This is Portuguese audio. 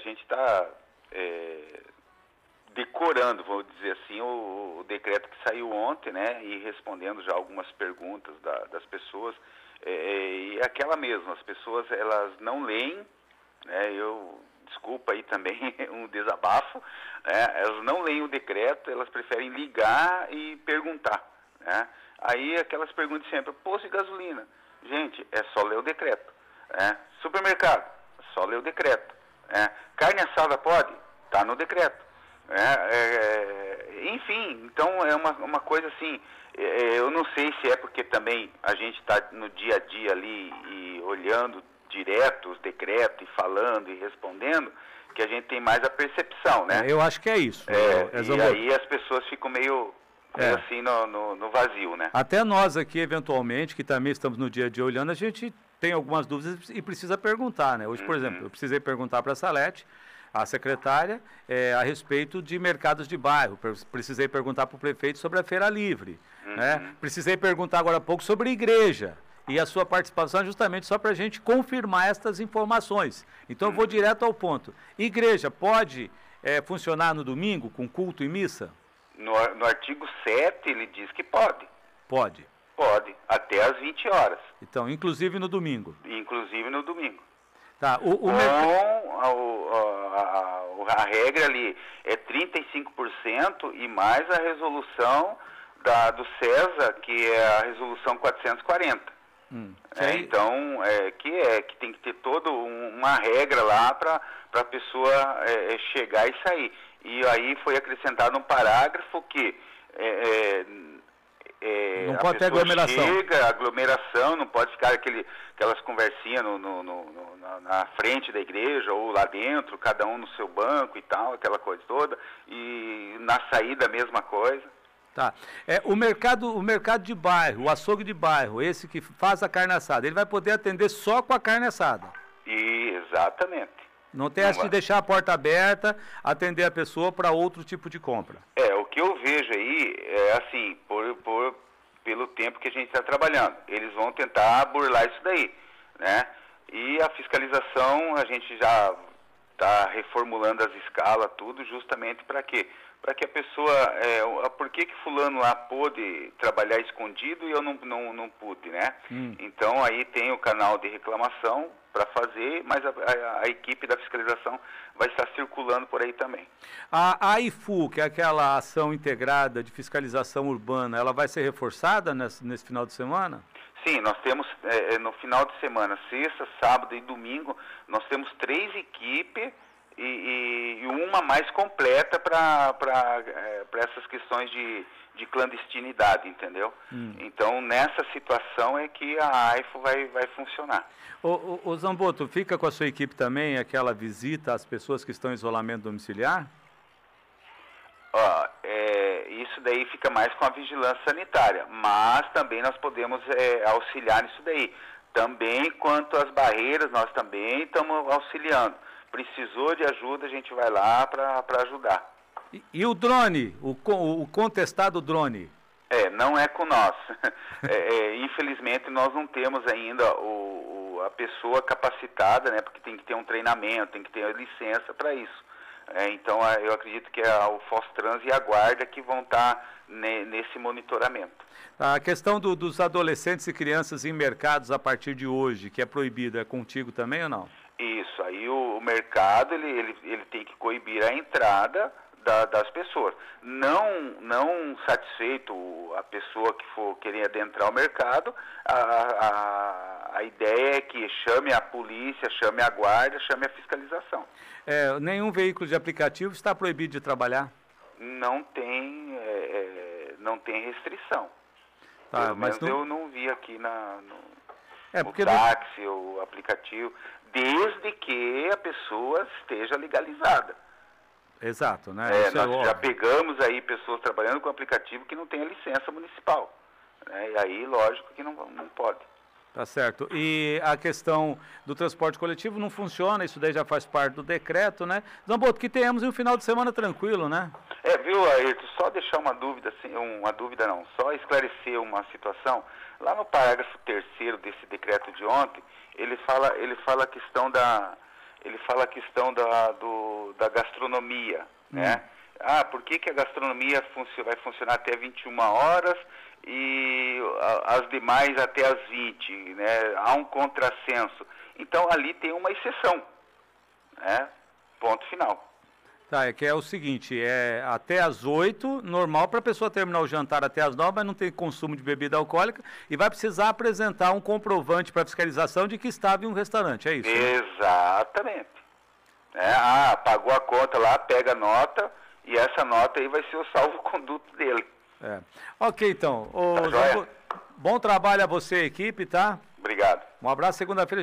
gente está é, decorando, vou dizer assim, o, o, decreto que saiu ontem, né, e respondendo já algumas perguntas da, das pessoas, é, é, e aquela mesma, as pessoas elas não leem, né, eu desculpa aí também um desabafo, né, elas não leem o decreto, elas preferem ligar e perguntar, né, aí aquelas perguntas sempre, posto de gasolina, gente, é só ler o decreto, né, supermercado, só ler o decreto, né, carne assada pode? Está no decreto, é, é, enfim, então é uma, uma coisa assim, é, é, eu não sei se é porque também a gente está no dia a dia ali e olhando direto os decretos e falando e respondendo, que a gente tem mais a percepção, né? É, eu acho que é isso. É, é e aí as pessoas ficam meio, meio assim no, no, no, vazio, né? Até nós aqui, eventualmente, que também estamos no dia a dia olhando, a gente tem algumas dúvidas e precisa perguntar, né? Hoje, por uhum. exemplo, eu precisei perguntar para a Salete a secretária é, a respeito de mercados de bairro. Precisei perguntar para o prefeito sobre a feira livre. Uhum. Né? Precisei perguntar agora há pouco sobre igreja. E a sua participação é justamente só para a gente confirmar estas informações. Então eu vou uhum. direto ao ponto. Igreja pode é, funcionar no domingo com culto e missa? No, no artigo 7 ele diz que pode. Pode. Pode, até às 20 horas. Então, inclusive no domingo. Inclusive no domingo. Tá, o, o Com a, a, a, regra ali é 35% e mais a resolução da, do CESA, que é a resolução 440. Hum, é, então, é, que é que tem que ter toda um, uma regra lá para a pessoa é, é, chegar e sair. E aí foi acrescentado um parágrafo que é, não pode ter aglomeração. Chega, aglomeração, não pode ficar aquele, aquelas conversinhas no, no, no, na, na, frente da igreja ou lá dentro, cada um no seu banco e tal, aquela coisa toda. E na saída a mesma coisa. Tá. É, o, mercado, o mercado de bairro, o açougue de bairro, esse que faz a carne assada, ele vai poder atender só com a carne assada. E, exatamente. Não tem essa de deixar a porta aberta, atender a pessoa para outro tipo de compra. É, o que eu vejo é assim, por, por, pelo tempo que a gente está trabalhando. Eles vão tentar burlar isso daí, né? E a fiscalização, a gente já está reformulando as escalas, tudo, justamente para quê? Para que a pessoa, é, por que que fulano lá pôde trabalhar escondido e eu não, não, não pude, né? Hum. Então aí tem o canal de reclamação, para fazer, mas a, a, a, equipe da fiscalização vai estar circulando por aí também. A, a IFU, que é aquela ação integrada de fiscalização urbana, ela vai ser reforçada nesse, nesse final de semana? Sim, nós temos é, é no final de semana, sexta, sábado e domingo, nós temos três equipes e, e, uma mais completa para é, essas questões de, de clandestinidade, entendeu? Hum. Então, nessa situação é que a AIFO vai, vai funcionar. O, o, o, Zamboto, fica com a sua equipe também aquela visita às pessoas que estão em isolamento domiciliar? Ó, é, isso daí fica mais com a vigilância sanitária, mas também nós podemos é, auxiliar nisso daí. Também quanto às barreiras, nós também estamos auxiliando. Precisou de ajuda, a gente vai lá para ajudar. E, e, o drone, o, o contestado drone? É, não é com nós. É, é, infelizmente nós não temos ainda o, o, a pessoa capacitada, né? Porque tem que ter um treinamento, tem que ter licença para isso. É, então eu acredito que é o Fostrans e a Guarda que vão estar tá ne, nesse monitoramento. A questão do, dos adolescentes e crianças em mercados a partir de hoje, que é proibido, é contigo também ou não? Isso, aí o, o mercado ele, ele, ele tem que coibir a entrada da, das pessoas. Não, não satisfeito a pessoa que for querer adentrar o mercado, a, a, a ideia é que chame a polícia, chame a guarda, chame a fiscalização. É, nenhum veículo de aplicativo está proibido de trabalhar? Não tem, é, é não tem restrição. Tá, mas não... eu não vi aqui na, no, é, no táxi não... ou aplicativo, desde que a pessoa esteja legalizada. Exato, né? É, nós é já pegamos aí pessoas trabalhando com aplicativo que não tem a licença municipal. Né? E aí, lógico que não, não pode. Tá certo. E a questão do transporte coletivo não funciona, isso daí já faz parte do decreto, né? Zamboto, que tenhamos um final de semana tranquilo, né? É, viu, Ayrton, só deixar uma dúvida, assim, uma dúvida não, só esclarecer uma situação. Lá no parágrafo terceiro desse decreto de ontem, ele fala, ele fala a questão da, ele fala a questão da, do, da gastronomia, hum. né? Ah, por que, que a gastronomia func vai funcionar até 21 horas e as demais até as 20, né? Há um contrassenso. Então ali tem uma exceção, né? Ponto final. Tá, é que é o seguinte, é até as 8, normal para a pessoa terminar o jantar até as 9, mas não tem consumo de bebida alcoólica e vai precisar apresentar um comprovante para fiscalização de que estava em um restaurante, é isso? Né? Exatamente. É, ah, pagou a conta lá, pega a nota e essa nota aí vai ser o salvo-conduto dele. É. Ok, então. Ô, tá bom trabalho a você, equipe, tá? Obrigado. Um abraço, segunda-feira.